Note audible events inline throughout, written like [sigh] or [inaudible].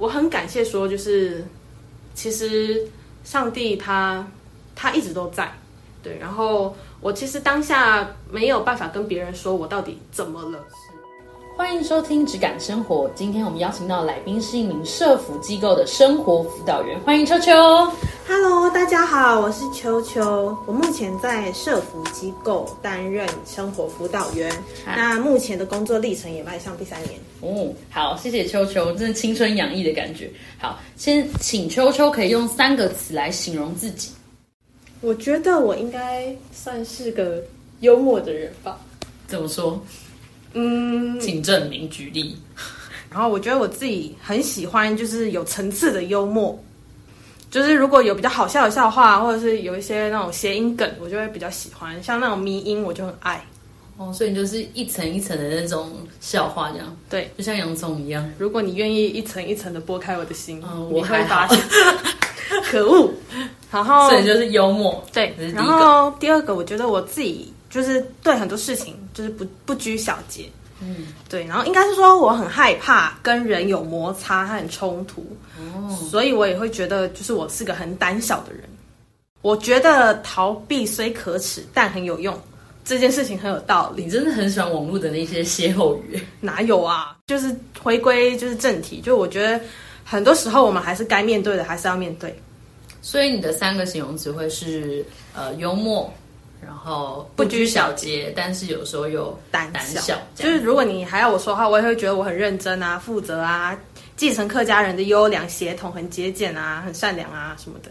我很感谢说，就是其实上帝他他一直都在，对。然后我其实当下没有办法跟别人说我到底怎么了。欢迎收听《只感生活》。今天我们邀请到来宾是一名社福机构的生活辅导员，欢迎秋秋。Hello，大家好，我是秋秋。我目前在社福机构担任生活辅导员，那目前的工作历程也迈向第三年。哦，好，谢谢秋秋，真的青春洋溢的感觉。好，先请秋秋可以用三个词来形容自己。我觉得我应该算是个幽默的人吧。怎么说？嗯，请证明，举例。[laughs] 然后我觉得我自己很喜欢，就是有层次的幽默。就是如果有比较好笑的笑话，或者是有一些那种谐音梗，我就会比较喜欢。像那种迷音，我就很爱。哦，所以你就是一层一层的那种笑话，这样对，就像洋葱一样。如果你愿意一层一层的剥开我的心，嗯我会发现，[laughs] 可恶。然后所以就是幽默。对然后第二个，我觉得我自己就是对很多事情就是不不拘小节，嗯，对，然后应该是说我很害怕跟人有摩擦和冲突，哦，所以我也会觉得就是我是个很胆小的人。我觉得逃避虽可耻，但很有用，这件事情很有道理。你真的很喜欢网络的那些歇后语。[laughs] 哪有啊？就是回归就是正题，就我觉得很多时候我们还是该面对的，还是要面对。所以你的三个形容词会是呃幽默，然后不拘小节，但是有时候又胆胆小，就是如果你还要我说话，我也会觉得我很认真啊、负责啊，继承客家人的优良血统，很节俭啊、很善良啊什么的。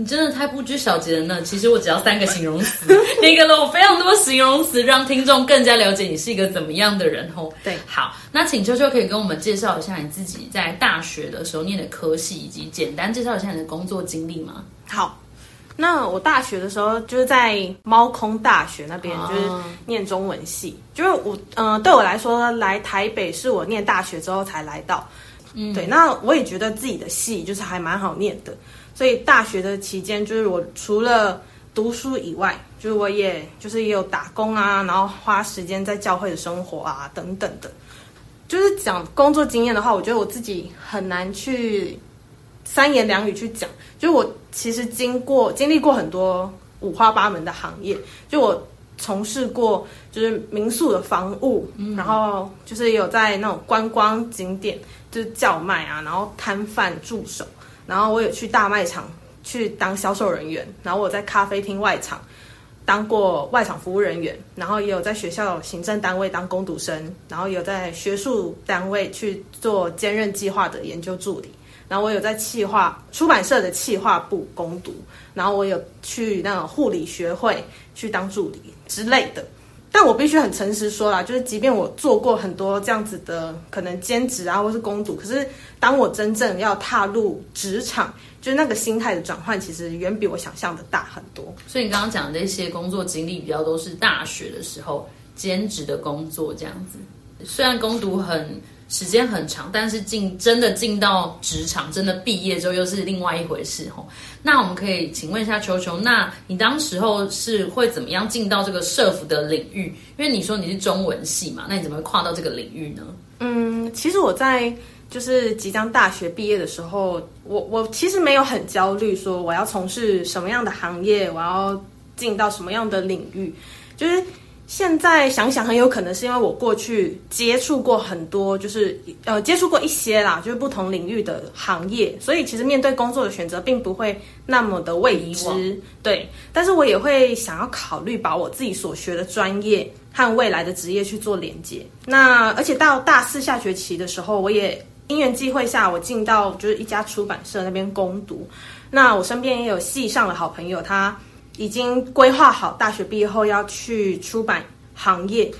你真的太不拘小节了呢。其实我只要三个形容词，你给了我非常多形容词，让听众更加了解你是一个怎么样的人哦。对好，那请秋秋可以跟我们介绍一下你自己在大学的时候念的科系，以及简单介绍一下你的工作经历吗？好，那我大学的时候就是在猫空大学那边，哦就是念中文系。就是我，嗯、对我来说，来台北是我念大学之后才来到。嗯，对，那我也觉得自己的系就是还蛮好念的，所以大学的期间，就是我除了读书以外，就是我也就是也有打工啊，然后花时间在教会的生活啊等等的。就是讲工作经验的话，我觉得我自己很难去三言两语去讲。就我其实经过经历过很多五花八门的行业，就我从事过就是民宿的房务，然后就是有在那种观光景点就是叫卖啊，然后摊贩助手，然后我有去大卖场去当销售人员，然后我在咖啡厅外场。当过外场服务人员，然后也有在学校行政单位当工读生，然后也有在学术单位去做兼任计划的研究助理，然后我有在企划出版社的企划部攻读，然后我有去那种护理学会去当助理之类的。但我必须很诚实说啦，就是即便我做过很多这样子的可能兼职啊，或是攻读，可是当我真正要踏入职场，就是那个心态的转换，其实远比我想象的大很多。所以你刚刚讲的那些工作经历，比较都是大学的时候兼职的工作这样子。虽然攻读很时间很长，但是进真的进到职场，真的毕业之后又是另外一回事吼。那我们可以请问一下球球，那你当时候是会怎么样进到这个社服的领域？因为你说你是中文系嘛，那你怎么会跨到这个领域呢？嗯，其实我在就是即将大学毕业的时候，我我其实没有很焦虑，说我要从事什么样的行业，我要进到什么样的领域。就是现在想想，很有可能是因为我过去接触过很多，就是呃接触过一些啦，就是不同领域的行业，所以其实面对工作的选择，并不会那么的未知。对，但是我也会想要考虑把我自己所学的专业和未来的职业去做连接。那而且到大四下学期的时候，我也因缘际会下，我进到就是一家出版社那边攻读。那我身边也有系上的好朋友，他已经规划好大学毕业后要去出版行业。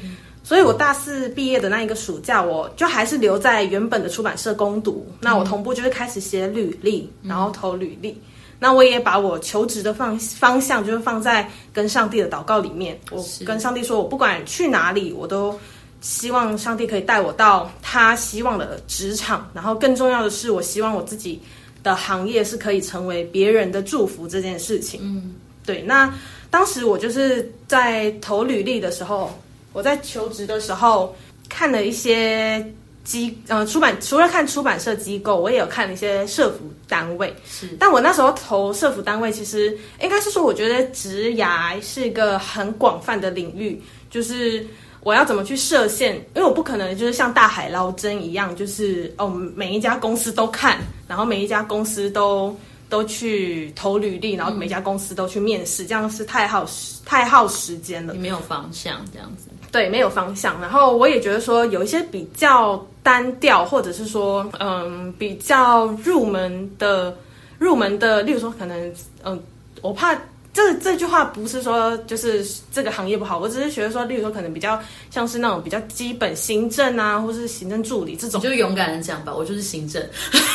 所以我大四毕业的那一个暑假，我就还是留在原本的出版社攻读。那我同步就是开始写履历，然后投履历。那我也把我求职的方方向就是放在跟上帝的祷告里面。我跟上帝说，我不管去哪里，我都希望上帝可以带我到他希望的职场。然后更重要的是，我希望我自己的行业是可以成为别人的祝福这件事情。嗯，对。那当时我就是在投履历的时候，我在求职的时候看了一些机呃出版，除了看出版社机构，我也有看一些社服单位。是，但我那时候投社服单位，其实应该是说，我觉得职涯是一个很广泛的领域，就是我要怎么去设限，因为我不可能就是像大海捞针一样，就是哦每一家公司都看，然后每一家公司都都去投履历，然后每家公司都去面试，这样是太耗时太耗时间了。你没有方向这样子。对，没有方向。然后我也觉得说，有一些比较单调，或者是说，嗯，比较入门的、入门的，例如说，可能，嗯，我怕这这句话不是说就是这个行业不好，我只是觉得说，例如说，可能比较像是那种比较基本行政啊，或是行政助理这种，就勇敢的讲吧，我就是行政。[laughs]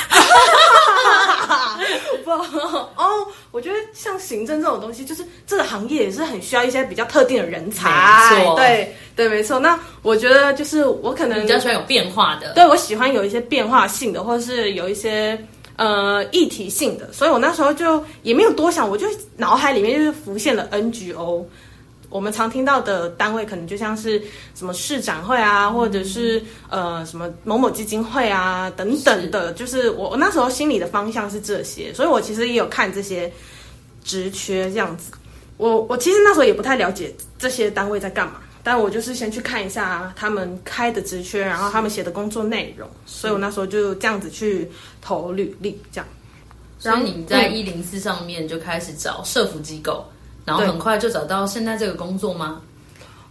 [laughs] [laughs] [laughs] 不哦，我觉得像行政这种东西，就是这个行业也是很需要一些比较特定的人才。对对，没错。那我觉得就是我可能比较喜欢有变化的，对我喜欢有一些变化性的，或者是有一些呃议题性的，所以我那时候就也没有多想，我就脑海里面就是浮现了 NGO。我们常听到的单位，可能就像是什么市长会啊，或者是呃什么某某基金会啊等等的，就是我我那时候心里的方向是这些，所以我其实也有看这些职缺这样子。我我其实那时候也不太了解这些单位在干嘛，但我就是先去看一下他们开的职缺，然后他们写的工作内容，所以我那时候就这样子去投履历，这样。然后你在一零四上面就开始找社服机构。然后很快就找到现在这个工作吗？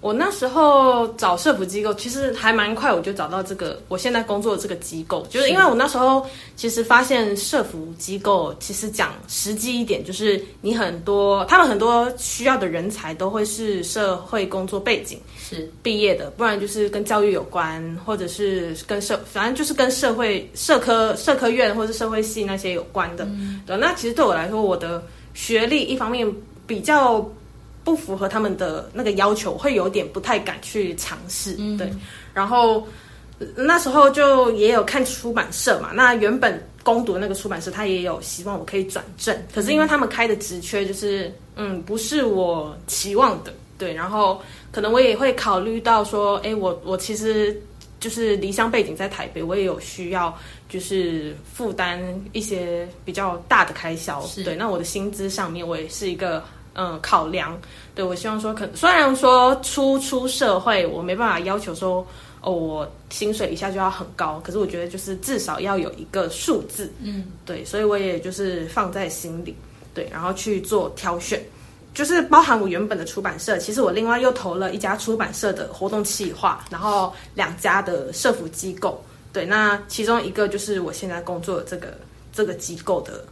我那时候找社服机构，其实还蛮快，我就找到这个我现在工作的这个机构。就是因为我那时候其实发现社服机构，其实讲实际一点，就是你很多他们很多需要的人才都会是社会工作背景是毕业的，不然就是跟教育有关，或者是跟社反正就是跟社会社科社科院或者社会系那些有关的。对，那其实对我来说，我的学历一方面。比较不符合他们的那个要求，会有点不太敢去尝试。对，然后那时候就也有看出版社嘛。那原本攻读那个出版社，他也有希望我可以转正，可是因为他们开的职缺就是嗯不是我期望的。对，然后可能我也会考虑到说，哎，我我其实就是离乡背景在台北，我也有需要就是负担一些比较大的开销。对，那我的薪资上面我也是一个。嗯，考量。对我希望说，可虽然说初出社会，我没办法要求说，哦，我薪水一下就要很高，可是我觉得就是至少要有一个数字，嗯，对，所以我也就是放在心里，对，然后去做挑选，就是包含我原本的出版社，其实我另外又投了一家出版社的活动企划，然后两家的社服机构，对，那其中一个就是我现在工作的这个这个机构的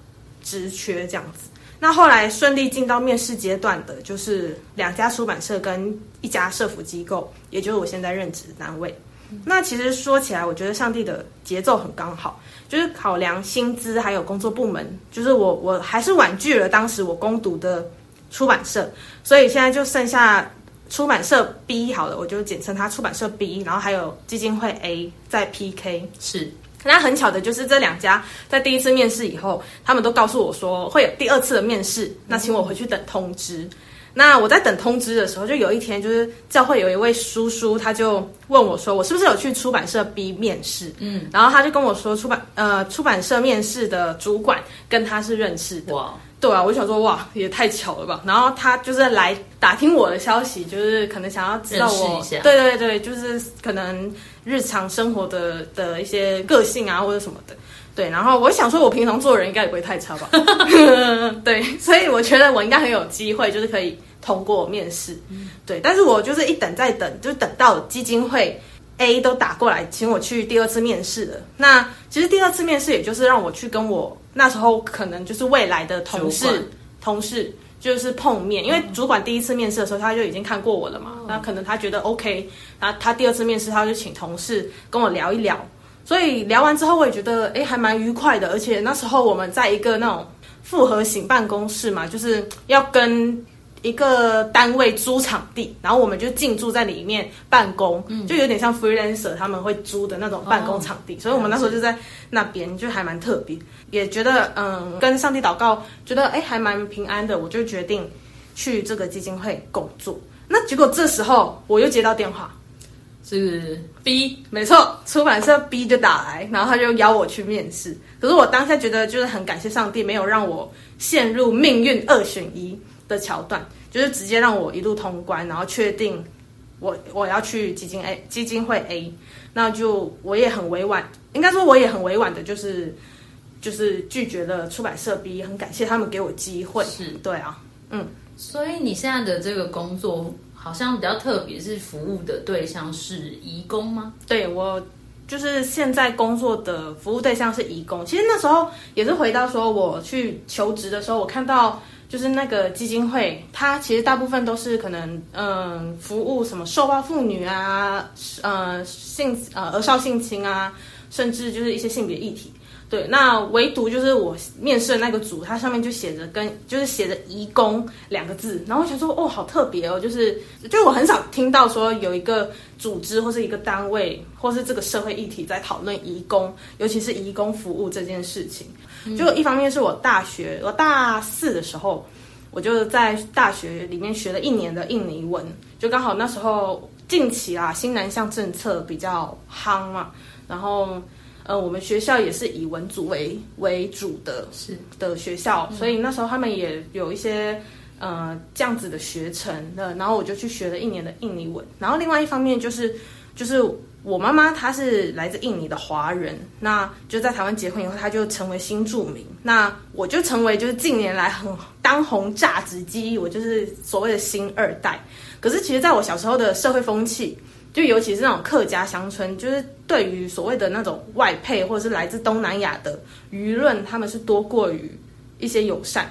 职缺这样子。那后来顺利进到面试阶段的，就是两家出版社跟一家社服机构，也就是我现在任职的单位。那其实说起来，我觉得上帝的节奏很刚好，就是考量薪资还有工作部门，就是我我还是婉拒了当时我攻读的出版社，所以现在就剩下出版社 B 好了，我就简称它出版社 B，然后还有基金会 A 在 PK 是。那很巧的就是这两家在第一次面试以后，他们都告诉我说会有第二次的面试，那请我回去等通知。那我在等通知的时候，就有一天就是教会有一位叔叔，他就问我说，我是不是有去出版社 B 面试？嗯，然后他就跟我说，出版呃出版社面试的主管跟他是认识的。哇，对啊，我就想说哇，也太巧了吧。然后他就是来打听我的消息，就是可能想要知道我，对对对，就是可能。日常生活的的一些个性啊，或者什么的，对。然后我想说，我平常做人应该也不会太差吧？[laughs] 对，所以我觉得我应该很有机会，就是可以通过面试。对，但是我就是一等再等，就等到基金会 A 都打过来，请我去第二次面试了。那其实第二次面试，也就是让我去跟我那时候可能就是未来的同事同事。就是碰面，因为主管第一次面试的时候他就已经看过我了嘛，那可能他觉得 OK，那他第二次面试他就请同事跟我聊一聊，所以聊完之后我也觉得哎还蛮愉快的，而且那时候我们在一个那种复合型办公室嘛，就是要跟。一个单位租场地，然后我们就进驻在里面办公，就有点像 freelancer 他们会租的那种办公场地，所以我们那时候就在那边，就还蛮特别，也觉得嗯，跟上帝祷告，觉得哎还蛮平安的，我就决定去这个基金会工作。那结果这时候我又接到电话，是 B，没错，出版社 B 就打来，然后他就邀我去面试。可是我当下觉得就是很感谢上帝，没有让我陷入命运二选一的桥段，就是直接让我一路通关，然后确定我我要去基金 A 基金会 A，那就我也很委婉，应该说我也很委婉的，就是就是拒绝了出版社 B，很感谢他们给我机会。是对啊，嗯，所以你现在的这个工作好像比较特别，是服务的对象是移工吗？对我就是现在工作的服务对象是义工。其实那时候也是回到说我去求职的时候，我看到就是那个基金会，它其实大部分都是可能嗯服务什么受暴妇女啊，呃性呃儿少性侵啊，甚至就是一些性别议题。对，那唯独就是我面试的那个组，它上面就写着跟就是写着“移工”两个字，然后我想说，哦，好特别哦，就是就是我很少听到说有一个组织或是一个单位或是这个社会议题在讨论移工，尤其是移工服务这件事情。就一方面是我大学我大四的时候，我就在大学里面学了一年的印尼文，就刚好那时候近期啊新南向政策比较夯嘛，然后。呃，我们学校也是以文组为为主的，是的学校，所以那时候他们也有一些呃这样子的学程的，然后我就去学了一年的印尼文。然后另外一方面就是就是我妈妈她是来自印尼的华人，那就在台湾结婚以后，她就成为新住民，那我就成为就是近年来很当红炸子鸡，我就是所谓的新二代。可是其实在我小时候的社会风气。就尤其是那种客家乡村，就是对于所谓的那种外配或者是来自东南亚的舆论，他们是多过于一些友善。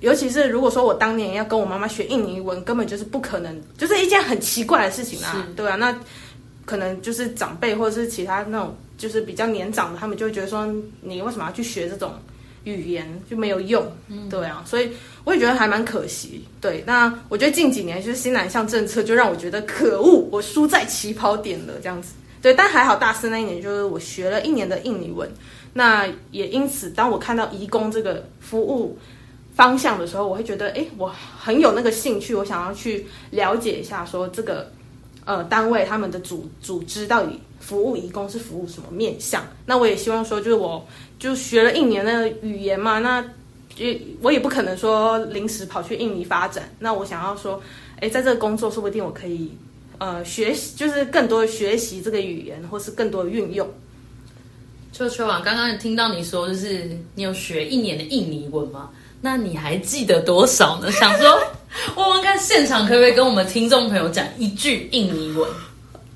尤其是如果说我当年要跟我妈妈学印尼文，根本就是不可能，就是一件很奇怪的事情啊，对啊，那可能就是长辈或者是其他那种就是比较年长的，他们就会觉得说，你为什么要去学这种？语言就没有用，对啊，所以我也觉得还蛮可惜。对，那我觉得近几年就是新南向政策，就让我觉得可恶，我输在起跑点了这样子。对，但还好大四那一年就是我学了一年的印尼文，那也因此，当我看到移工这个服务方向的时候，我会觉得，哎，我很有那个兴趣，我想要去了解一下，说这个呃单位他们的组组织到底。服务义工是服务什么面向？那我也希望说，就是我就学了一年的语言嘛，那也我也不可能说临时跑去印尼发展。那我想要说，哎，在这个工作，说不定我可以呃学习，就是更多的学习这个语言，或是更多的运用。秋秋啊，刚刚听到你说，就是你有学一年的印尼文吗？那你还记得多少呢？[laughs] 想说问问看，现场可不可以跟我们听众朋友讲一句印尼文？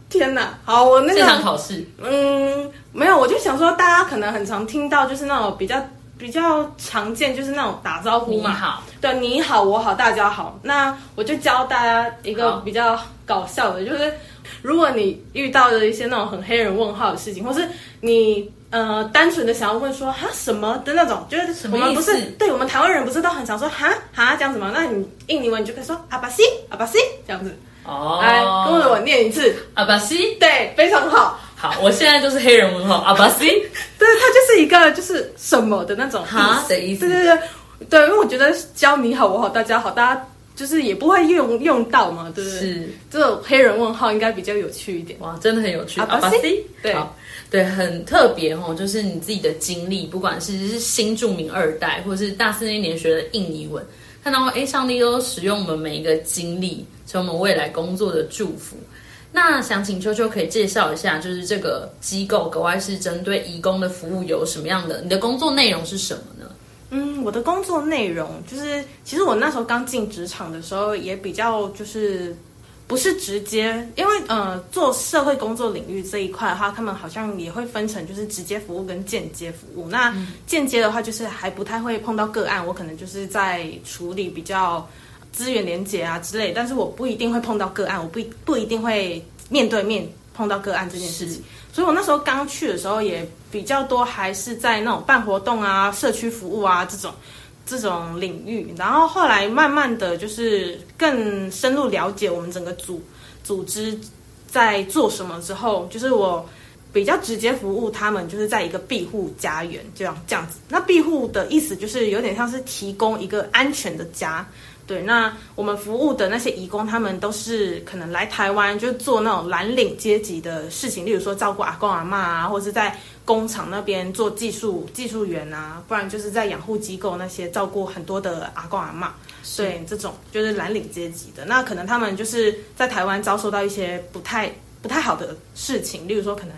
天哪，好，我那个现场考试，嗯，没有，我就想说，大家可能很常听到，就是那种比较比较常见，就是那种打招呼嘛，你好，对，你好，我好，大家好。那我就教大家一个比较搞笑的，就是如果你遇到的一些那种很黑人问号的事情，或是你呃单纯的想要问说哈什么的那种，就是我们不是对我们台湾人不是都很常说哈哈这样子吗？那你印尼文你就可以说阿巴西阿巴西这样子。哦，来跟着我念一次阿巴西，对，非常好。好，我现在就是黑人问号阿巴西，[laughs] 对，它就是一个就是什么的那种哈的意思。对对对对，因为我觉得教你好我好大家好，大家就是也不会用用到嘛，对不对？是这种黑人问号应该比较有趣一点。哇，真的很有趣。阿巴西，对对，很特别哦，就是你自己的经历，不管是是新著名二代，或者是大四那年学的印尼文。看到哎，上帝都使用我们每一个经历，成我们未来工作的祝福。那想请秋秋可以介绍一下，就是这个机构格外是针对义工的服务有什么样的？你的工作内容是什么呢？嗯，我的工作内容就是，其实我那时候刚进职场的时候，也比较就是。不是直接，因为呃，做社会工作领域这一块的话，他们好像也会分成就是直接服务跟间接服务。那间接的话，就是还不太会碰到个案，我可能就是在处理比较资源连接啊之类，但是我不一定会碰到个案，我不不一定会面对面碰到个案这件事情。所以我那时候刚去的时候，也比较多还是在那种办活动啊、社区服务啊这种。这种领域，然后后来慢慢的就是更深入了解我们整个组组织在做什么之后，就是我比较直接服务他们，就是在一个庇护家园这样这样子。那庇护的意思就是有点像是提供一个安全的家。对，那我们服务的那些义工，他们都是可能来台湾就做那种蓝领阶级的事情，例如说照顾阿公阿妈啊，或者是在工厂那边做技术技术员啊，不然就是在养护机构那些照顾很多的阿公阿妈。对，这种就是蓝领阶级的，那可能他们就是在台湾遭受到一些不太不太好的事情，例如说可能。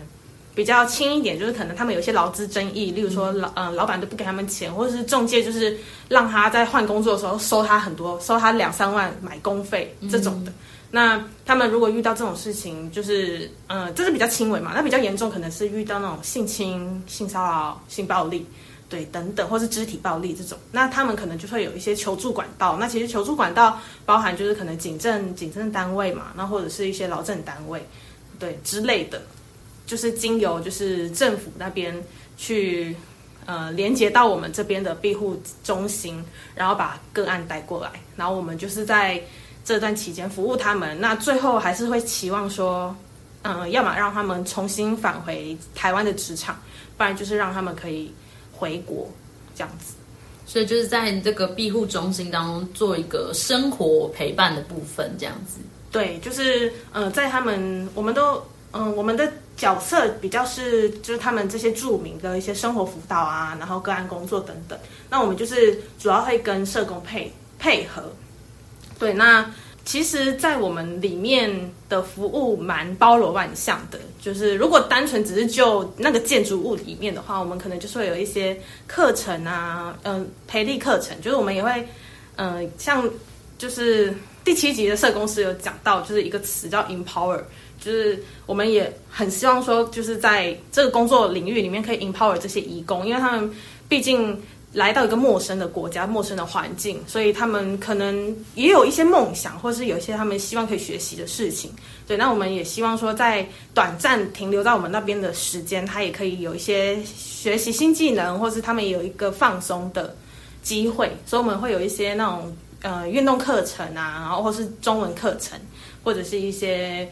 比较轻一点，就是可能他们有一些劳资争议，例如说老嗯老板都不给他们钱，或者是中介就是让他在换工作的时候收他很多，收他两三万买工费这种的。那他们如果遇到这种事情，就是嗯这是比较轻微嘛，那比较严重可能是遇到那种性侵、性骚扰、性暴力，对等等，或是肢体暴力这种，那他们可能就会有一些求助管道。那其实求助管道包含就是可能警政、警政单位嘛，那或者是一些劳政单位，对之类的。就是经由就是政府那边去呃连接到我们这边的庇护中心，然后把个案带过来，然后我们就是在这段期间服务他们。那最后还是会期望说，嗯，要么让他们重新返回台湾的职场，不然就是让他们可以回国这样子。所以就是在这个庇护中心当中做一个生活陪伴的部分，这样子。对，就是呃，在他们我们都。嗯，我们的角色比较是，就是他们这些著名的一些生活辅导啊，然后个案工作等等。那我们就是主要会跟社工配配合。对，那其实，在我们里面的服务蛮包罗万象的。就是如果单纯只是就那个建筑物里面的话，我们可能就是会有一些课程啊，嗯，培力课程。就是我们也会，嗯，像就是第七集的社工师有讲到，就是一个词叫 empower。就是我们也很希望说，就是在这个工作领域里面可以 empower 这些义工，因为他们毕竟来到一个陌生的国家、陌生的环境，所以他们可能也有一些梦想，或是有一些他们希望可以学习的事情。对，那我们也希望说，在短暂停留在我们那边的时间，他也可以有一些学习新技能，或是他们有一个放松的机会。所以我们会有一些那种呃运动课程啊，然后或是中文课程，或者是一些。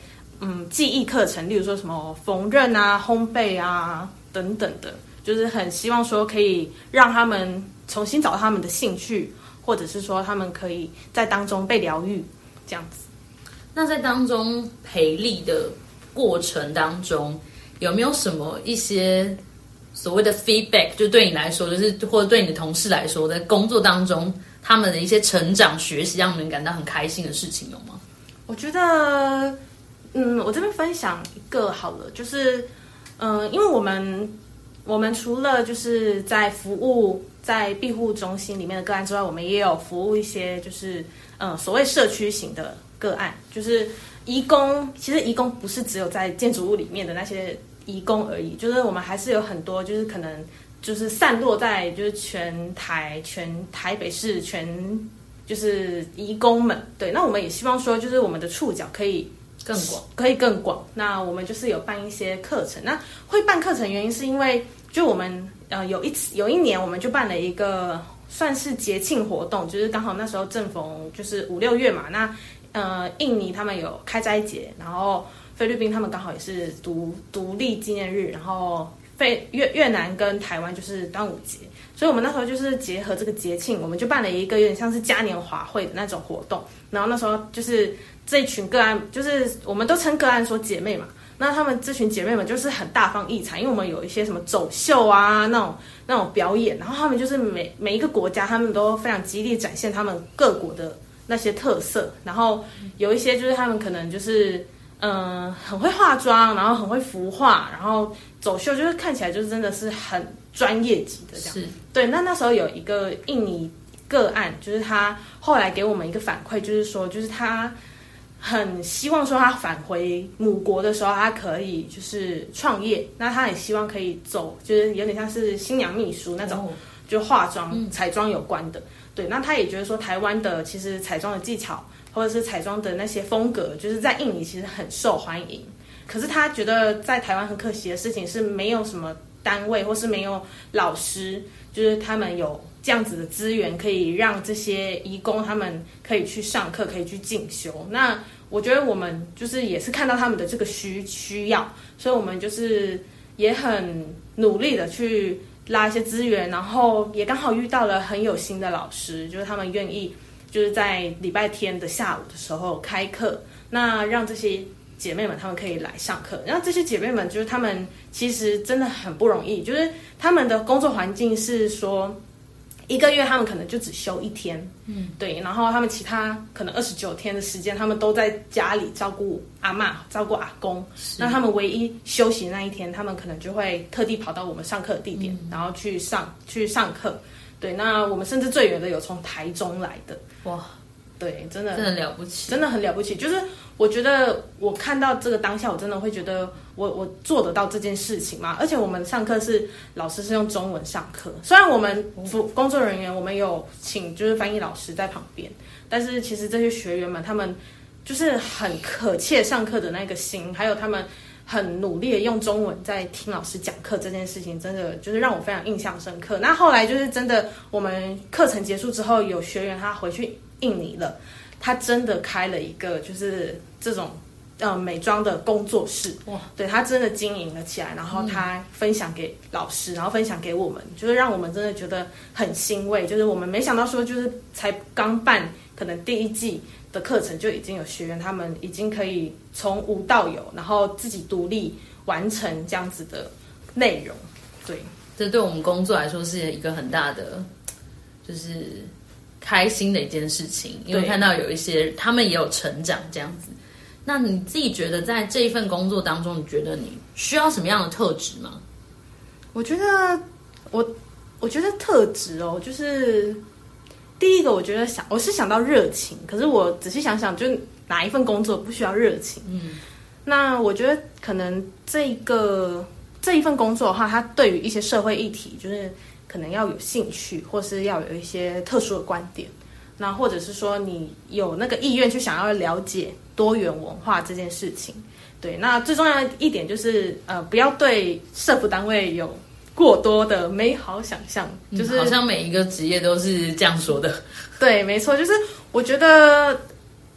嗯，记忆课程，例如说什么缝纫啊、烘焙啊等等的，就是很希望说可以让他们重新找到他们的兴趣，或者是说他们可以在当中被疗愈这样子。那在当中培力的过程当中，有没有什么一些所谓的 feedback？就对你来说，就是或者对你的同事来说，在工作当中他们的一些成长、学习，让你们感到很开心的事情有吗？我觉得。嗯，我这边分享一个好了，就是，嗯，因为我们我们除了就是在服务在庇护中心里面的个案之外，我们也有服务一些就是嗯所谓社区型的个案，就是移工。其实移工不是只有在建筑物里面的那些移工而已，就是我们还是有很多就是可能就是散落在就是全台全台北市全就是移工们。对，那我们也希望说，就是我们的触角可以。更广可以更广，那我们就是有办一些课程。那会办课程原因是因为，就我们呃有一次有一年我们就办了一个算是节庆活动，就是刚好那时候正逢就是五六月嘛。那呃印尼他们有开斋节，然后菲律宾他们刚好也是独独立纪念日，然后菲越越南跟台湾就是端午节，所以我们那时候就是结合这个节庆，我们就办了一个有点像是嘉年华会的那种活动。然后那时候就是。这一群个案，就是我们都称个案说姐妹嘛。那他们这群姐妹们就是很大方异彩，因为我们有一些什么走秀啊，那种那种表演，然后他们就是每每一个国家，他们都非常极力展现他们各国的那些特色。然后有一些就是他们可能就是嗯很会化妆，然后很会服化，然后走秀就是看起来就是真的是很专业级的这样。是对。那那时候有一个印尼个案，就是他后来给我们一个反馈，就是说就是他。很希望说他返回母国的时候，他可以就是创业。那他也希望可以走，就是有点像是新娘秘书那种，就化妆、彩妆有关的。对，那他也觉得说台湾的其实彩妆的技巧，或者是彩妆的那些风格，就是在印尼其实很受欢迎。可是他觉得在台湾很可惜的事情是没有什么单位，或是没有老师，就是他们有这样子的资源，可以让这些义工他们可以去上课，可以去进修。那我觉得我们就是也是看到他们的这个需需要，所以我们就是也很努力的去拉一些资源，然后也刚好遇到了很有心的老师，就是他们愿意就是在礼拜天的下午的时候开课，那让这些姐妹们她们可以来上课。然后这些姐妹们就是她们其实真的很不容易，就是她们的工作环境是说。一个月他们可能就只休一天，嗯，对，然后他们其他可能二十九天的时间，他们都在家里照顾阿妈、照顾阿公。那他们唯一休息那一天，他们可能就会特地跑到我们上课的地点，然后去上去上课。对，那我们甚至最远的有从台中来的，哇。对，真的真的了不起，真的很了不起。就是我觉得我看到这个当下，我真的会觉得我我做得到这件事情嘛。而且我们上课是老师是用中文上课，虽然我们服工作人员我们有请就是翻译老师在旁边，但是其实这些学员们他们就是很可切上课的那个心，还有他们很努力的用中文在听老师讲课这件事情，真的就是让我非常印象深刻。那后来就是真的，我们课程结束之后，有学员他回去。印尼了，他真的开了一个就是这种呃美妆的工作室。哇，对他真的经营了起来，然后他分享给老师，然后分享给我们，就是让我们真的觉得很欣慰，就是我们没想到说就是才刚办可能第一季的课程就已经有学员，他们已经可以从无到有，然后自己独立完成这样子的内容，对，这对我们工作来说是一个很大的就是。开心的一件事情，因为看到有一些他们也有成长这样子。那你自己觉得在这一份工作当中，你觉得你需要什么样的特质吗？我觉得我我觉得特质哦，就是第一个，我觉得想我是想到热情，可是我仔细想想，就哪一份工作不需要热情？嗯，那我觉得可能这个这一份工作的话，它对于一些社会议题，就是。可能要有兴趣，或是要有一些特殊的观点，那或者是说你有那个意愿去想要了解多元文化这件事情。对，那最重要的一点就是呃，不要对社服单位有过多的美好想象。就是好像每一个职业都是这样说的。对，没错，就是我觉得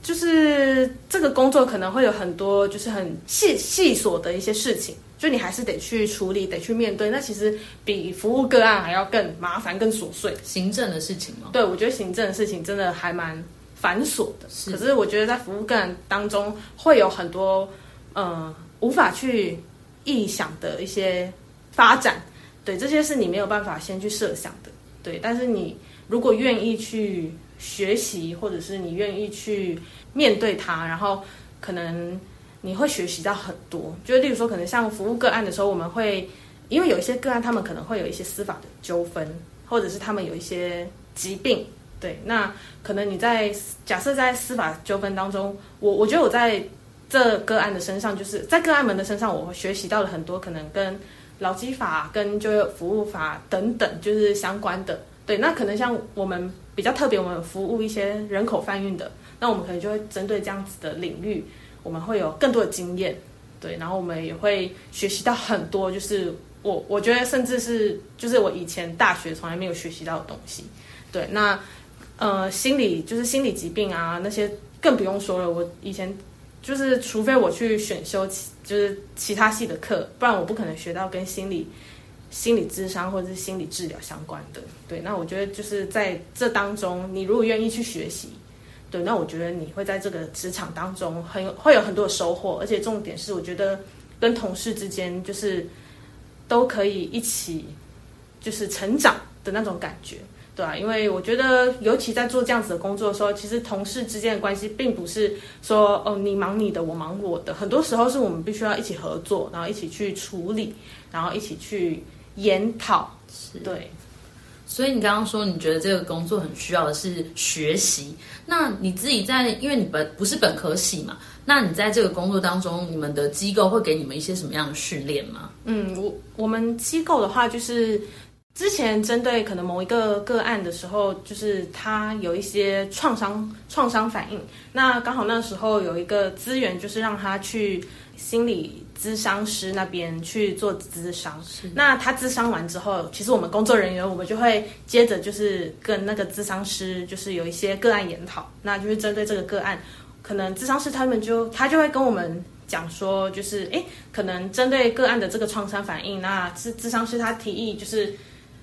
就是这个工作可能会有很多就是很细细琐的一些事情。就你还是得去处理，得去面对，那其实比服务个案还要更麻烦、更琐碎。行政的事情吗？对，我觉得行政的事情真的还蛮繁琐的。是，可是我觉得在服务个案当中，会有很多呃无法去臆想的一些发展。对，这些是你没有办法先去设想的。对，但是你如果愿意去学习，或者是你愿意去面对它，然后可能。你会学习到很多，就例如说，可能像服务个案的时候，我们会因为有一些个案，他们可能会有一些司法的纠纷，或者是他们有一些疾病，对，那可能你在假设在司法纠纷当中，我我觉得我在这个案的身上，就是在个案们的身上，我学习到了很多可能跟劳基法、跟就业服务法等等就是相关的，对，那可能像我们比较特别，我们服务一些人口贩运的，那我们可能就会针对这样子的领域。我们会有更多的经验，对，然后我们也会学习到很多，就是我我觉得甚至是就是我以前大学从来没有学习到的东西，对，那呃心理就是心理疾病啊那些更不用说了，我以前就是除非我去选修其就是其他系的课，不然我不可能学到跟心理心理智商或者是心理治疗相关的，对，那我觉得就是在这当中，你如果愿意去学习。对，那我觉得你会在这个职场当中很有会有很多的收获，而且重点是，我觉得跟同事之间就是都可以一起就是成长的那种感觉，对啊，因为我觉得，尤其在做这样子的工作的时候，其实同事之间的关系并不是说哦你忙你的，我忙我的，很多时候是我们必须要一起合作，然后一起去处理，然后一起去研讨，对。所以你刚刚说你觉得这个工作很需要的是学习，那你自己在因为你本不是本科系嘛，那你在这个工作当中，你们的机构会给你们一些什么样的训练吗？嗯，我我们机构的话，就是之前针对可能某一个个案的时候，就是他有一些创伤创伤反应，那刚好那时候有一个资源，就是让他去心理。咨商师那边去做咨商，那他咨商完之后，其实我们工作人员我们就会接着就是跟那个咨商师就是有一些个案研讨，那就是针对这个个案，可能咨商师他们就他就会跟我们讲说，就是哎，可能针对个案的这个创伤反应，那智智商师他提议就是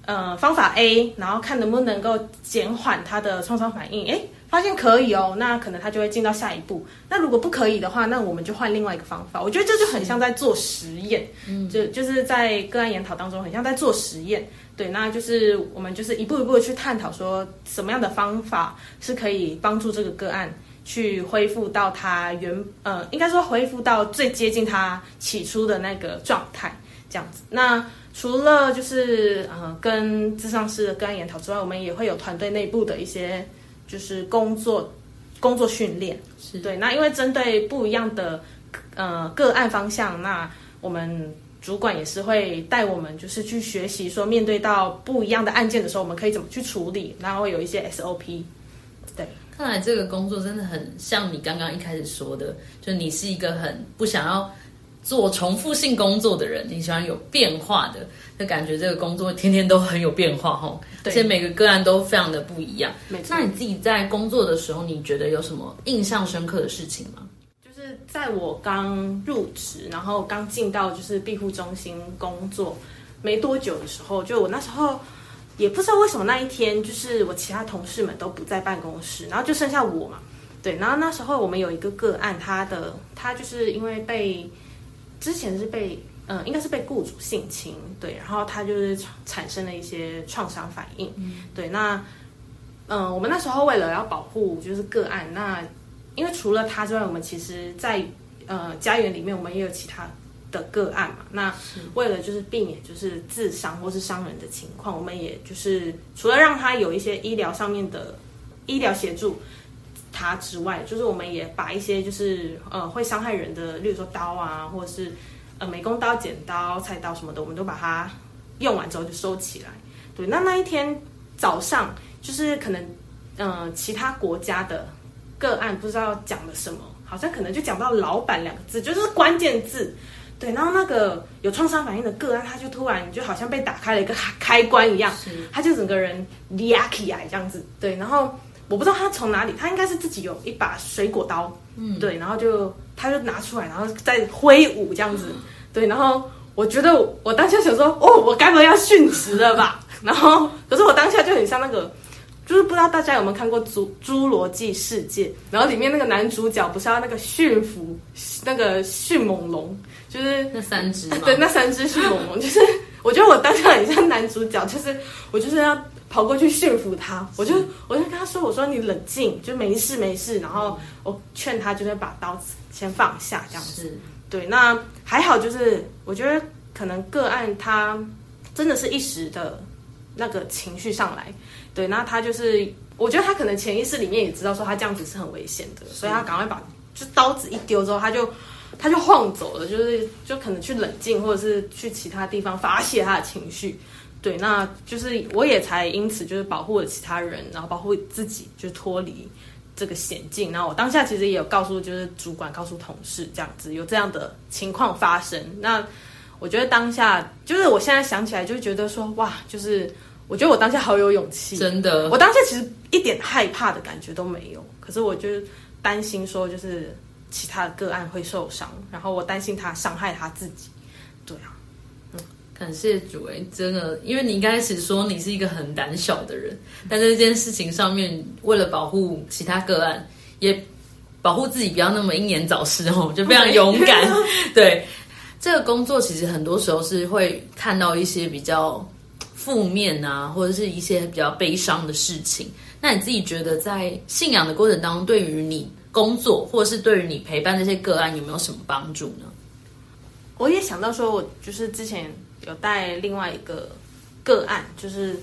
呃方法 A，然后看能不能够减缓他的创伤反应，哎。发现可以哦，那可能他就会进到下一步。那如果不可以的话，那我们就换另外一个方法。我觉得这就很像在做实验，嗯，就就是在个案研讨当中，很像在做实验。对，那就是我们就是一步一步的去探讨，说什么样的方法是可以帮助这个个案去恢复到他原呃，应该说恢复到最接近他起初的那个状态，这样子。那除了就是呃跟智商师的个案研讨之外，我们也会有团队内部的一些。就是工作工作训练是对，那因为针对不一样的呃个案方向，那我们主管也是会带我们，就是去学习说面对到不一样的案件的时候，我们可以怎么去处理，然后有一些 SOP。对，看来这个工作真的很像你刚刚一开始说的，就你是一个很不想要。做重复性工作的人，你喜欢有变化的，就感觉这个工作天天都很有变化哈。而且每个个案都非常的不一样。没错。那你自己在工作的时候，你觉得有什么印象深刻的事情吗？就是在我刚入职，然后刚进到就是庇护中心工作没多久的时候，就我那时候也不知道为什么那一天，就是我其他同事们都不在办公室，然后就剩下我嘛。对，然后那时候我们有一个个案，他的他就是因为被。之前是被，嗯，应该是被雇主性侵，对，然后他就是产生了一些创伤反应，对，那，嗯，我们那时候为了要保护就是个案，那因为除了他之外，我们其实在呃家园里面，我们也有其他的个案嘛，那为了就是避免就是自伤或是伤人的情况，我们也就是除了让他有一些医疗上面的医疗协助。它之外，就是我们也把一些就是呃会伤害人的，例如说刀啊，或者是呃美工刀、剪刀、菜刀什么的，我们都把它用完之后就收起来。对，那那一天早上，就是可能嗯其他国家的个案不知道讲了什么，好像可能就讲到“老板”两个字，就是关键字。对，然后那个有创伤反应的个案，他就突然就好像被打开了一个开关一样，他就整个人压起来这样子。对，然后。我不知道他从哪里，他应该是自己有一把水果刀，嗯，对，然后就他就拿出来，然后再挥舞这样子，对，然后我觉得我当下想说，哦，我该不会要殉职了吧？[laughs] 然后可是我当下就很像那个，就是不知道大家有没有看过《侏侏罗纪世界》，然后里面那个男主角不是要那个驯服那个迅猛龙，就是那三只，[laughs] 对，那三只迅猛龙，就是我觉得我当下很像男主角，就是我就是要。跑过去驯服他，我就我就跟他说：“我说你冷静，就没事没事。”然后我劝他，就是把刀子先放下，这样子。对，那还好，就是我觉得可能个案他真的是一时的那个情绪上来，对，那他就是我觉得他可能潜意识里面也知道说他这样子是很危险的，所以他赶快把就刀子一丢之后，他就他就晃走了，就是就可能去冷静，或者是去其他地方发泄他的情绪。对，那就是我也才因此就是保护了其他人，然后保护自己，就脱离这个险境。然后我当下其实也有告诉就是主管，告诉同事这样子有这样的情况发生。那我觉得当下就是我现在想起来就觉得说哇，就是我觉得我当下好有勇气，真的。我当下其实一点害怕的感觉都没有，可是我就担心说就是其他的个案会受伤，然后我担心他伤害他自己。对啊。感谢主哎，真的，因为你一开始说你是一个很胆小的人，但在这件事情上面，为了保护其他个案，也保护自己不要那么英年早逝哦，[laughs] 就非常勇敢。对 [laughs] 这个工作，其实很多时候是会看到一些比较负面啊，或者是一些比较悲伤的事情。那你自己觉得，在信仰的过程当中，对于你工作，或者是对于你陪伴这些个案，有没有什么帮助呢？我也想到说，我就是之前。有带另外一个个案，就是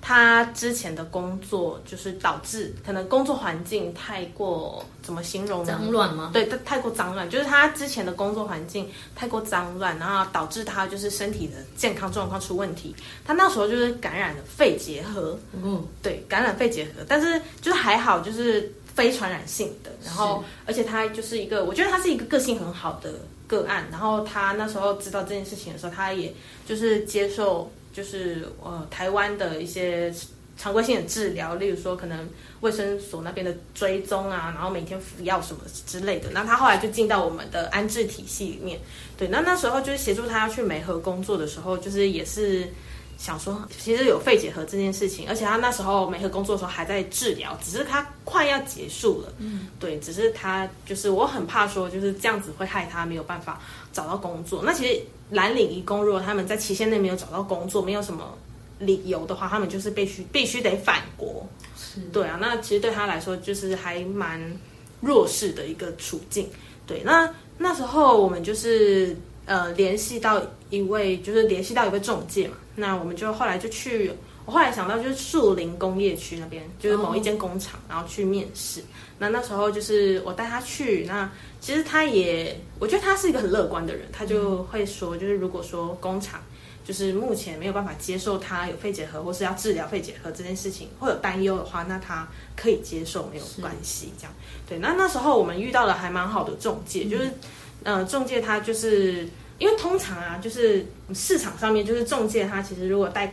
他之前的工作，就是导致可能工作环境太过怎么形容？脏乱吗？对，他太过脏乱，就是他之前的工作环境太过脏乱，然后导致他就是身体的健康状况出问题。他那时候就是感染了肺结核，嗯，对，感染肺结核，但是就是还好，就是非传染性的。然后，而且他就是一个，我觉得他是一个个性很好的。个案，然后他那时候知道这件事情的时候，他也就是接受，就是呃台湾的一些常规性的治疗，例如说可能卫生所那边的追踪啊，然后每天服药什么之类的。那他后来就进到我们的安置体系里面。对，那那时候就是协助他要去美和工作的时候，就是也是想说，其实有肺结核这件事情，而且他那时候没和工作的时候还在治疗，只是他快要结束了。嗯，对，只是他就是我很怕说就是这样子会害他没有办法找到工作。那其实蓝领移工如果他们在期限内没有找到工作，没有什么。理由的话，他们就是必须必须得返国，是对啊。那其实对他来说，就是还蛮弱势的一个处境。对，那那时候我们就是呃联系到一位，就是联系到一位中介嘛。那我们就后来就去，我后来想到就是树林工业区那边，就是某一间工厂，然后去面试。那那时候就是我带他去，那其实他也，我觉得他是一个很乐观的人，他就会说，就是如果说工厂。就是目前没有办法接受他有肺结核，或是要治疗肺结核这件事情，会有担忧的话，那他可以接受没有关系。这样对。那那时候我们遇到了还蛮好的中介，就是呃中介他就是因为通常啊，就是市场上面就是中介他其实如果带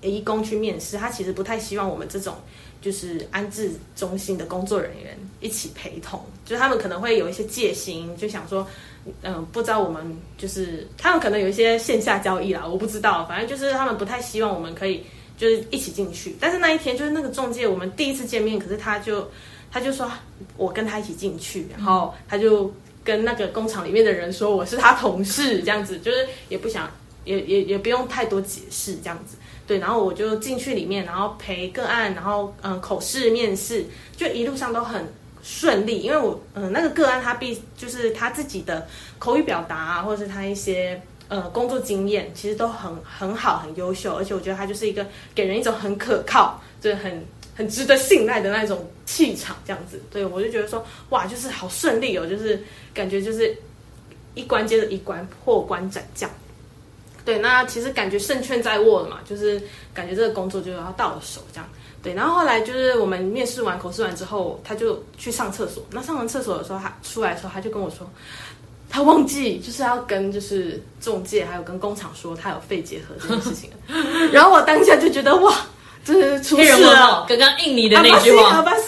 义工去面试，他其实不太希望我们这种就是安置中心的工作人员一起陪同，就是他们可能会有一些戒心，就想说。嗯，不知道我们就是他们可能有一些线下交易啦，我不知道，反正就是他们不太希望我们可以就是一起进去。但是那一天就是那个中介，我们第一次见面，可是他就他就说我跟他一起进去，然后他就跟那个工厂里面的人说我是他同事，这样子就是也不想也也也不用太多解释这样子。对，然后我就进去里面，然后陪个案，然后嗯口试面试，就一路上都很。顺利，因为我嗯那个个案他必就是他自己的口语表达啊，或者是他一些呃工作经验，其实都很很好很优秀，而且我觉得他就是一个给人一种很可靠，就是很很值得信赖的那种气场这样子，对我就觉得说哇就是好顺利哦，就是感觉就是一关接着一关破关斩将，对，那其实感觉胜券在握了嘛，就是感觉这个工作就要到了手这样。对，然后后来就是我们面试完、口试完之后，他就去上厕所。那上完厕所的时候，他出来的时候，他就跟我说，他忘记就是要跟就是中介还有跟工厂说他有肺结核这件事情。[laughs] 然后我当下就觉得哇，这是出事了。刚刚印尼的那句话，阿巴西，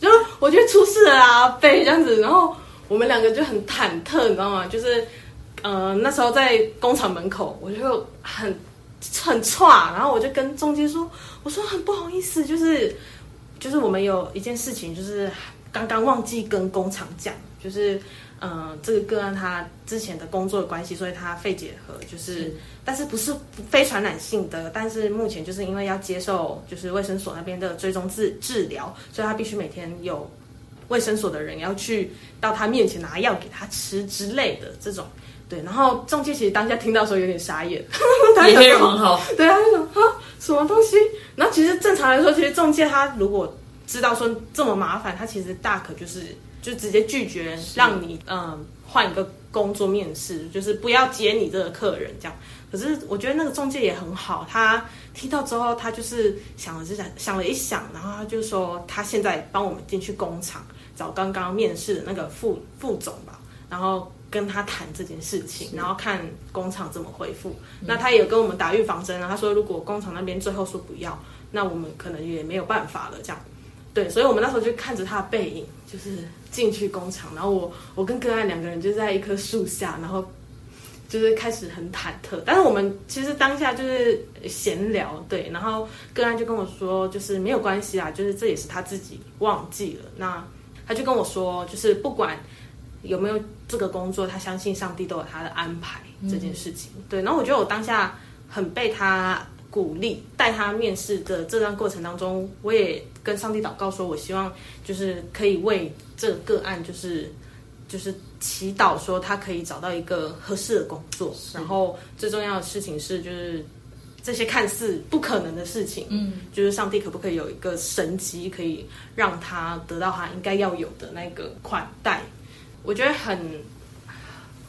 就我觉得出事了啊，肺这样子。然后我们两个就很忐忑，你知道吗？就是呃那时候在工厂门口，我就很。很差，然后我就跟中介说：“我说很不好意思，就是就是我们有一件事情，就是刚刚忘记跟工厂讲，就是嗯，这个个案他之前的工作的关系，所以他肺结核，就是但是不是非传染性的，但是目前就是因为要接受就是卫生所那边的追踪治治疗，所以他必须每天有卫生所的人要去到他面前拿药给他吃之类的这种。”对，然后中介其实当下听到时候有点傻眼，也可以很好。[laughs] 对啊，就想啊，什么东西？然后其实正常来说，其实中介他如果知道说这么麻烦，他其实大可就是就直接拒绝让你嗯换一个工作面试，就是不要接你这个客人这样。可是我觉得那个中介也很好，他听到之后，他就是想了就想想了一想，然后他就说他现在帮我们进去工厂找刚刚面试的那个副副总吧，然后。跟他谈这件事情，然后看工厂怎么回复。那他也跟我们打预防针啊，他说如果工厂那边最后说不要，那我们可能也没有办法了。这样，对，所以我们那时候就看着他的背影，就是进去工厂。然后我我跟个案两个人就在一棵树下，然后就是开始很忐忑。但是我们其实当下就是闲聊，对。然后个案就跟我说，就是没有关系啊，就是这也是他自己忘记了。那他就跟我说，就是不管。有没有这个工作？他相信上帝都有他的安排这件事情。对，然后我觉得我当下很被他鼓励，带他面试的这段过程当中，我也跟上帝祷告说，我希望就是可以为这个案，就是就是祈祷说他可以找到一个合适的工作。然后最重要的事情是，就是这些看似不可能的事情，嗯，就是上帝可不可以有一个神机，可以让他得到他应该要有的那个款待。我觉得很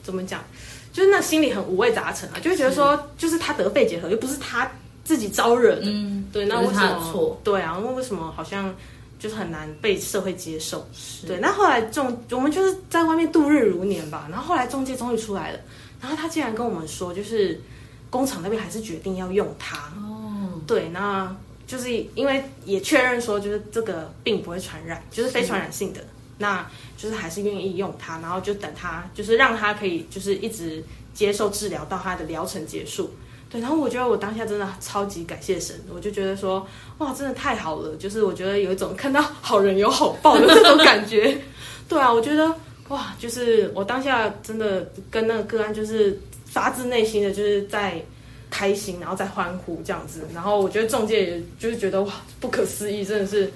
怎么讲，就是那心里很五味杂陈啊，就会觉得说，就是他得肺结核，又不是他自己招惹的，嗯，对，那为什么？对啊，那为什么好像就是很难被社会接受？对，那后来中我们就是在外面度日如年吧，然后后来中介终于出来了，然后他竟然跟我们说，就是工厂那边还是决定要用他，哦，对，那。就是因为也确认说，就是这个病不会传染，就是非传染性的，那就是还是愿意用它，然后就等它，就是让它可以就是一直接受治疗到它的疗程结束。对，然后我觉得我当下真的超级感谢神，我就觉得说，哇，真的太好了，就是我觉得有一种看到好人有好报的这种感觉。[laughs] 对啊，我觉得哇，就是我当下真的跟那个个案就是发自内心的就是在开心，然后在欢呼这样子。然后我觉得中介也就是觉得哇，不可思议，真的是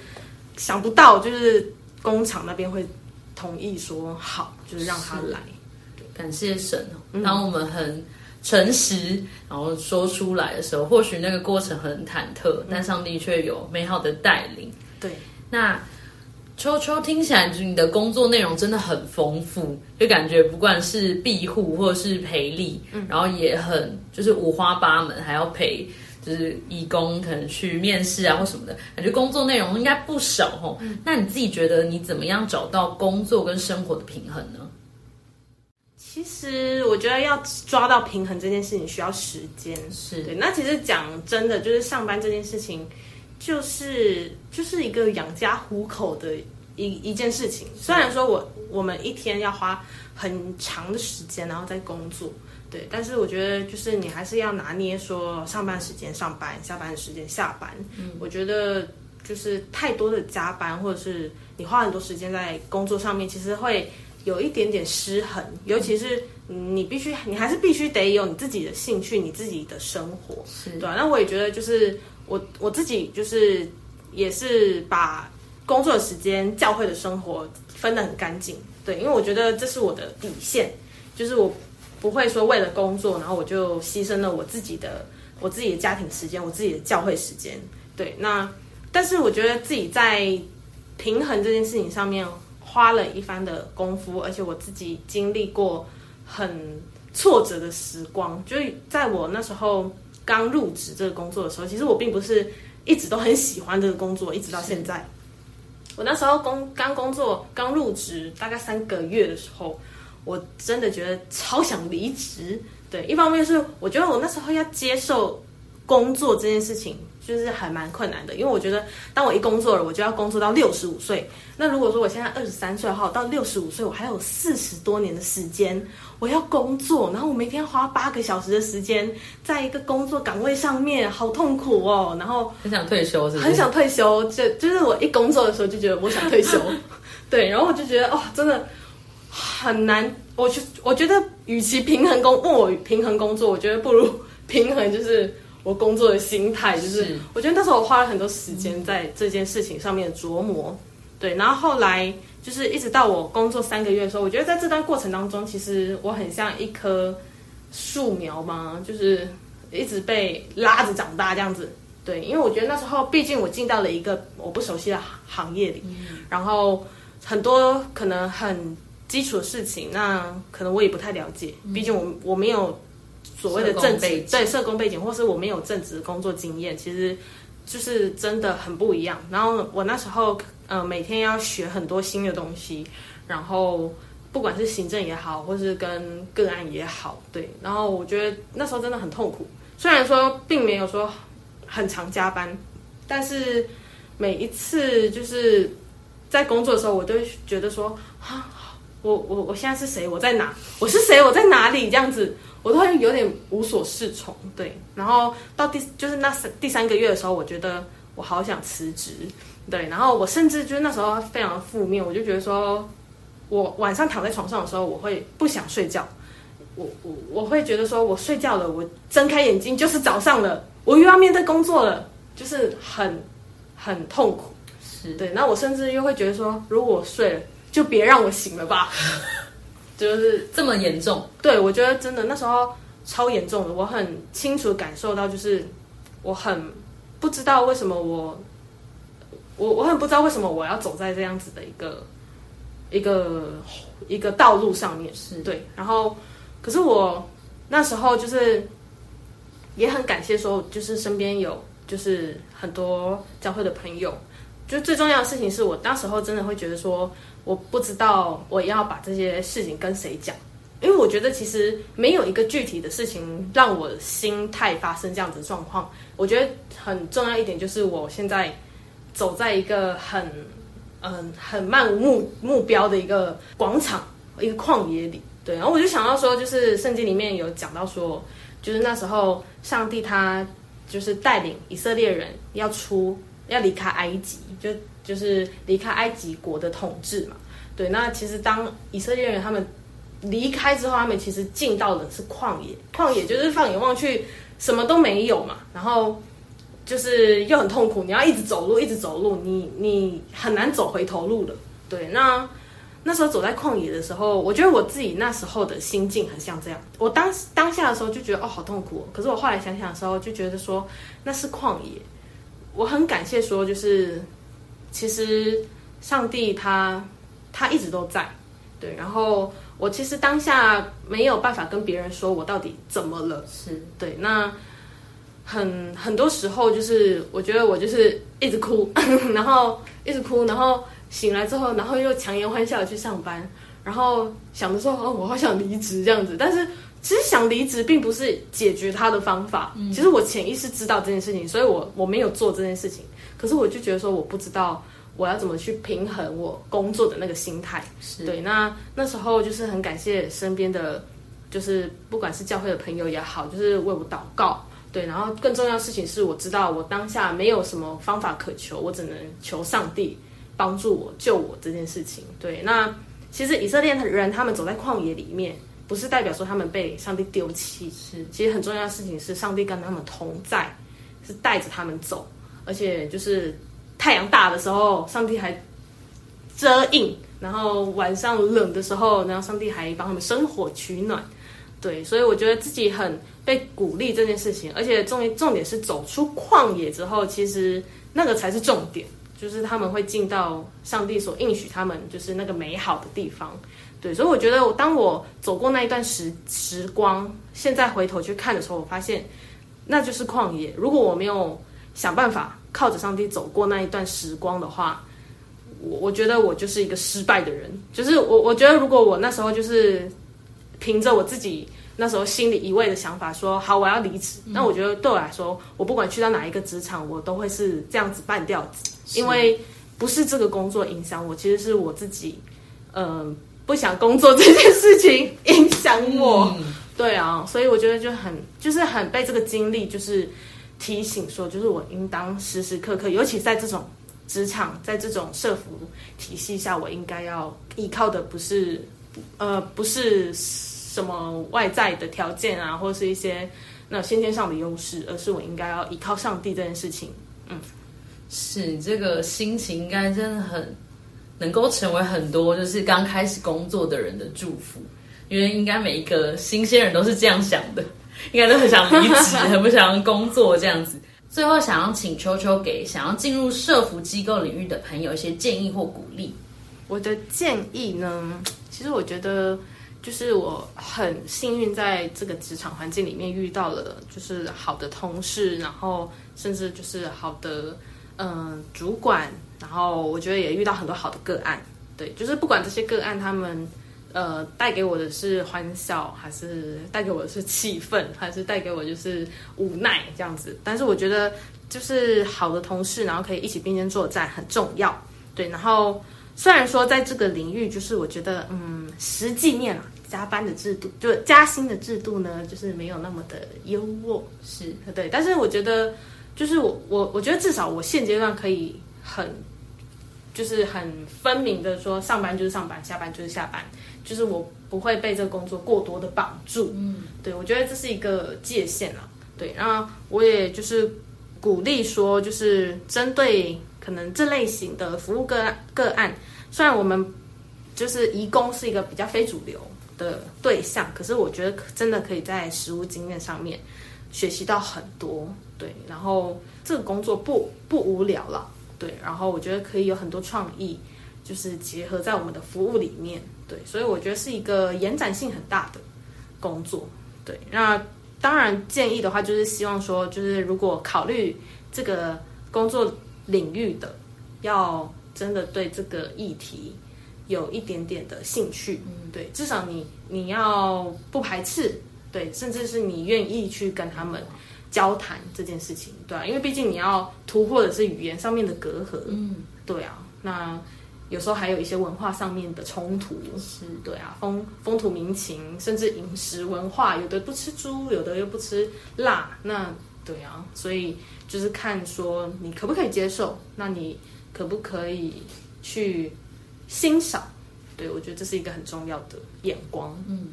想不到，就是工厂那边会同意说好，就是让他来。感谢神哦，当我们很。诚实，然后说出来的时候，或许那个过程很忐忑，但上帝却有美好的带领。对，那秋秋听起来，你的工作内容真的很丰富，就感觉不管是庇护或者是陪礼，然后也很就是五花八门，还要陪就是义工可能去面试啊或什么的，感觉工作内容应该不少哦。那你自己觉得你怎么样找到工作跟生活的平衡呢？其实我觉得要抓到平衡这件事情需要时间，是对。那其实讲真的，就是上班这件事情，就是就是一个养家糊口的一一件事情。虽然说我我们一天要花很长的时间，然后在工作，对，但是我觉得就是你还是要拿捏说上班时间上班，下班的时间下班。嗯，我觉得就是太多的加班，或者是你花很多时间在工作上面，其实会。有一点点失衡，尤其是你必须，你还是必须得有你自己的兴趣，你自己的生活，对吧？那我也觉得，就是我我自己就是也是把工作的时间、教会的生活分得很干净，对，因为我觉得这是我的底线，就是我不会说为了工作，然后我就牺牲了我自己的我自己的家庭时间、我自己的教会时间，对。那但是我觉得自己在平衡这件事情上面。花了一番的功夫，而且我自己经历过很挫折的时光。就是在我那时候刚入职这个工作的时候，其实我并不是一直都很喜欢这个工作，一直到现在。我那时候工刚工作刚入职大概三个月的时候，我真的觉得超想离职。对，一方面是我觉得我那时候要接受工作这件事情。就是还蛮困难的，因为我觉得，当我一工作了，我就要工作到六十五岁。那如果说我现在二十三岁的话，到六十五岁，我还有四十多年的时间，我要工作，然后我每天花八个小时的时间在一个工作岗位上面，好痛苦哦。然后很想退休，是很想退休。就就是我一工作的时候就觉得我想退休，[laughs] 对，然后我就觉得哦，真的很难。我就我觉得，与其平衡工，问我平衡工作，我觉得不如 [laughs] 平衡就是。我工作的心态就是，我觉得那时候我花了很多时间在这件事情上面琢磨，对，然后后来就是一直到我工作三个月的时候，我觉得在这段过程当中，其实我很像一棵树苗嘛，就是一直被拉着长大这样子，对，因为我觉得那时候毕竟我进到了一个我不熟悉的行业里，然后很多可能很基础的事情，那可能我也不太了解，毕竟我我没有。所谓的正职对社工背景，或是我没有正职工作经验，其实就是真的很不一样。然后我那时候呃每天要学很多新的东西，然后不管是行政也好，或是跟个案也好，对。然后我觉得那时候真的很痛苦。虽然说并没有说很常加班，但是每一次就是在工作的时候，我都觉得说啊，我我我现在是谁？我在哪？我是谁？我在哪里？这样子。我都会有点无所适从，对。然后到第就是那三第三个月的时候，我觉得我好想辞职，对。然后我甚至就是那时候非常负面，我就觉得说，我晚上躺在床上的时候，我会不想睡觉，我我我会觉得说我睡觉了，我睁开眼睛就是早上了，我又要面对工作了，就是很很痛苦，是对。那我甚至又会觉得说，如果我睡了，就别让我醒了吧。就是这么严重，对我觉得真的那时候超严重的，我很清楚感受到，就是我很不知道为什么我，我我很不知道为什么我要走在这样子的一个一个一个道路上面，是对，然后可是我那时候就是也很感谢说，就是身边有就是很多教会的朋友，就最重要的事情是我当时候真的会觉得说。我不知道我要把这些事情跟谁讲，因为我觉得其实没有一个具体的事情让我心态发生这样子状况。我觉得很重要一点就是我现在走在一个很嗯很漫无目目标的一个广场，一个旷野里。对，然后我就想到说，就是圣经里面有讲到说，就是那时候上帝他就是带领以色列人要出要离开埃及，就就是离开埃及国的统治嘛。对，那其实当以色列人他们离开之后，他们其实进到的是旷野，旷野就是放眼望去什么都没有嘛，然后就是又很痛苦，你要一直走路，一直走路，你你很难走回头路了。对，那那时候走在旷野的时候，我觉得我自己那时候的心境很像这样。我当当下的时候就觉得哦，好痛苦。可是我后来想想的时候，就觉得说那是旷野。我很感谢说，就是其实上帝他他一直都在。对，然后我其实当下没有办法跟别人说我到底怎么了，是对。那很很多时候就是我觉得我就是一直哭，[laughs] 然后一直哭，然后醒来之后，然后又强颜欢笑的去上班，然后想着说哦，我好想离职这样子。但是其实想离职并不是解决他的方法。其实我潜意识知道这件事情，所以我我没有做这件事情。可是我就觉得说我不知道我要怎么去平衡我工作的那个心态。对，那那时候就是很感谢身边的，就是不管是教会的朋友也好，就是为我祷告。对，然后更重要的事情是我知道我当下没有什么方法可求，我只能求上帝帮助我救我这件事情。对，那其实以色列人他们走在旷野里面，不是代表说他们被上帝丢弃，是其实很重要的事情是上帝跟他们同在，是带着他们走，而且就是太阳大的时候，上帝还遮荫，然后晚上冷的时候，然后上帝还帮他们生火取暖。对，所以我觉得自己很被鼓励这件事情，而且重重点是走出旷野之后，其实那个才是重点，就是他们会进到上帝所应许他们就是那个美好的地方。对，所以我觉得当我走过那一段时时光，现在回头去看的时候，我发现那就是旷野。如果我没有想办法靠着上帝走过那一段时光的话，我我觉得我就是一个失败的人。就是我我觉得如果我那时候就是凭着我自己。那时候心里一味的想法说好我要离职，那我觉得对我来说，我不管去到哪一个职场，我都会是这样子半吊子，因为不是这个工作影响我，其实是我自己，嗯，不想工作这件事情影响我。对啊，所以我觉得就很就是很被这个经历就是提醒说，就是我应当时时刻刻，尤其在这种职场，在这种社服体系下，我应该要依靠的不是呃不是。什么外在的条件啊，或者是一些那先天上的优势，而是我应该要依靠上帝这件事情。嗯，是这个心情应该真的很能够成为很多就是刚开始工作的人的祝福，因为应该每一个新鲜人都是这样想的，应该都很想离职，很不想工作这样子。最后，想要请秋秋给想要进入社服机构领域的朋友一些建议或鼓励。我的建议呢，其实我觉得。就是我很幸运，在这个职场环境里面遇到了就是好的同事，然后甚至就是好的嗯主管，然后我觉得也遇到很多好的个案。对，就是不管这些个案他们呃带给我的是欢笑，还是带给我的是气愤，还是带给我就是无奈这样子。但是我觉得就是好的同事，然后可以一起并肩作战很重要。对，然后虽然说在这个领域，就是我觉得嗯实际面啊。加班的制度，就加薪的制度呢，就是没有那么的优渥，是对。但是我觉得，就是我我我觉得至少我现阶段可以很，就是很分明的说，上班就是上班，下班就是下班，就是我不会被这个工作过多的绑住。嗯，对，我觉得这是一个界限啊。对，然后我也就是鼓励说，就是针对可能这类型的服务个个案，虽然我们就是移工是一个比较非主流。的对象，可是我觉得真的可以在实务经验上面学习到很多，对，然后这个工作不不无聊了，对，然后我觉得可以有很多创意，就是结合在我们的服务里面，对，所以我觉得是一个延展性很大的工作，对，那当然建议的话就是希望说，就是如果考虑这个工作领域的，要真的对这个议题。有一点点的兴趣，嗯，对，至少你你要不排斥，对，甚至是你愿意去跟他们交谈这件事情，对啊，因为毕竟你要突破的是语言上面的隔阂，嗯，对啊，那有时候还有一些文化上面的冲突，是，对啊，风风土民情，甚至饮食文化，有的不吃猪，有的又不吃辣，那对啊，所以就是看说你可不可以接受，那你可不可以去。欣赏，对我觉得这是一个很重要的眼光。嗯，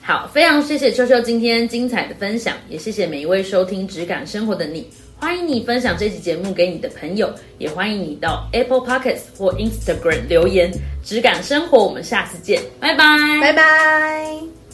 好，非常谢谢秋秋今天精彩的分享，也谢谢每一位收听《质感生活》的你。欢迎你分享这期节目给你的朋友，也欢迎你到 Apple Pockets 或 Instagram 留言。质感生活，我们下次见，拜拜，拜拜。